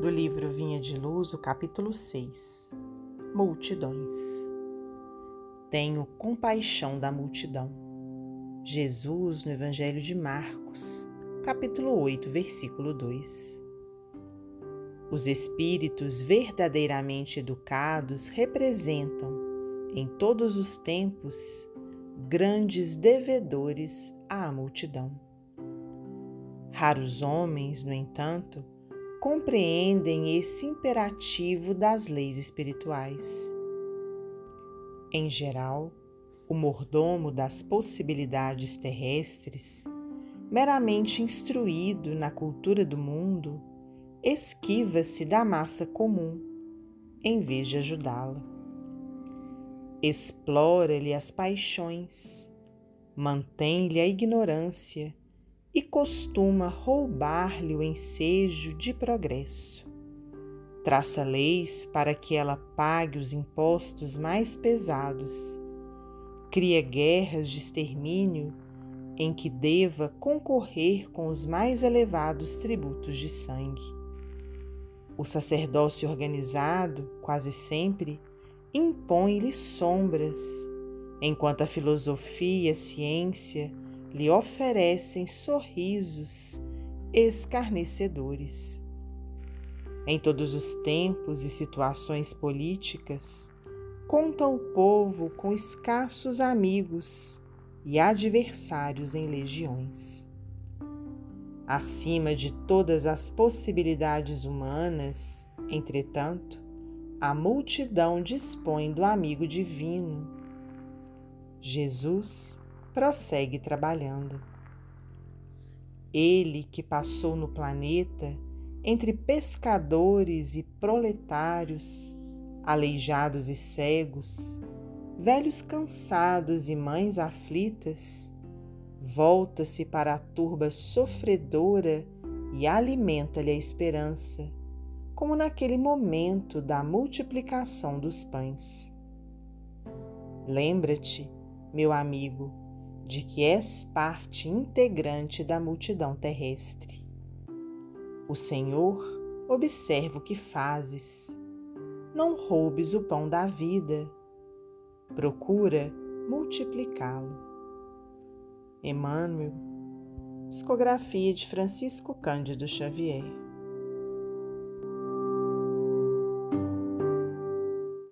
do livro Vinha de Luz, o capítulo 6 Multidões. Tenho compaixão da multidão. Jesus, no Evangelho de Marcos, capítulo 8, versículo 2. Os espíritos verdadeiramente educados representam, em todos os tempos, grandes devedores à multidão. Raros homens, no entanto, compreendem esse imperativo das leis espirituais. Em geral, o mordomo das possibilidades terrestres, meramente instruído na cultura do mundo, esquiva-se da massa comum, em vez de ajudá-la. Explora-lhe as paixões, mantém-lhe a ignorância e costuma roubar-lhe o ensejo de progresso. Traça leis para que ela pague os impostos mais pesados. Cria guerras de extermínio em que deva concorrer com os mais elevados tributos de sangue. O sacerdócio organizado, quase sempre, impõe-lhe sombras, enquanto a filosofia e a ciência lhe oferecem sorrisos escarnecedores. Em todos os tempos e situações políticas, conta o povo com escassos amigos e adversários em legiões. Acima de todas as possibilidades humanas, entretanto, a multidão dispõe do amigo divino. Jesus prossegue trabalhando. Ele que passou no planeta entre pescadores e proletários, aleijados e cegos, velhos cansados e mães aflitas, volta-se para a turba sofredora e alimenta-lhe a esperança, como naquele momento da multiplicação dos pães. Lembra-te, meu amigo, de que és parte integrante da multidão terrestre. O Senhor observa o que fazes. Não roubes o pão da vida. Procura multiplicá-lo. Emmanuel, psicografia de Francisco Cândido Xavier.